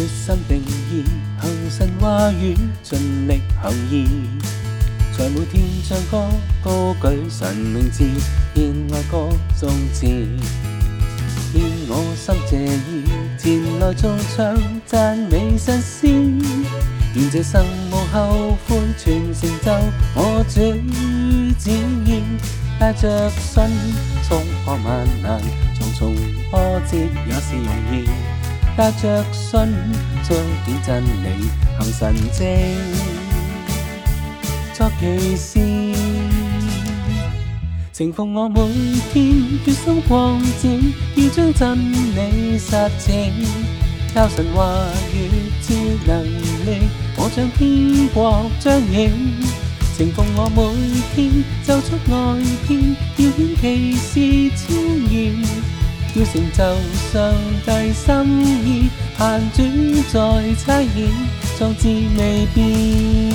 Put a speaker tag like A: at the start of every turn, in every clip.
A: 决心定义，恒神话语，尽力行义，在每天唱歌，高举神名字，献爱歌颂词，献我心谢意，前来颂唱赞美神诗，愿这生无后悔，全成就我主旨意，带着信冲破万难，重重波折也是容易。踏着信，彰顯真理，行神跡，作奇事。情奉我每天決心擴展，要將真理實踐，靠神話語之能力，我將天國彰顯。情奉我每天奏出愛篇，要顯奇事超然。要成就上帝心意，行转再差遣，壮志未变。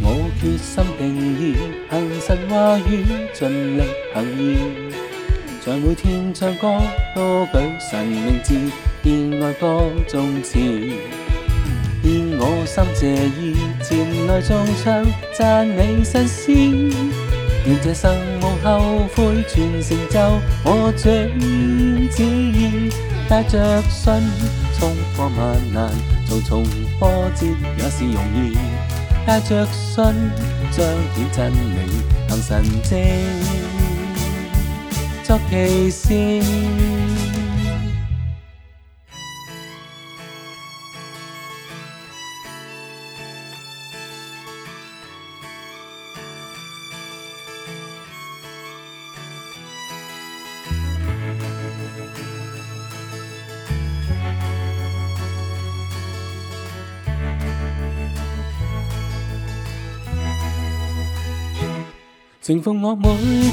A: 我决心定义，行神话语，尽力行义。在每天唱歌，多举神名字，见爱歌颂词，献我心谢意，前来颂唱赞你新鲜。愿这生无后悔全成就我最旨意，带着信冲破万难，重重波折也是容易。带着信彰显真理行神迹。作奇事。情逢我每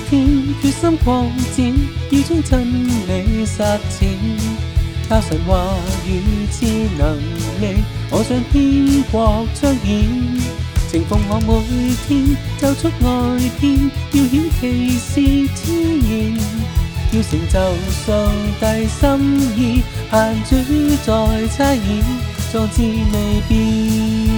A: 天决心扩展，要将真理实践。加神话与之能力，我想天国彰显。情逢我每天奏出爱篇，要显其是天然。要成就上帝心意，限主在差遣，壮志未变。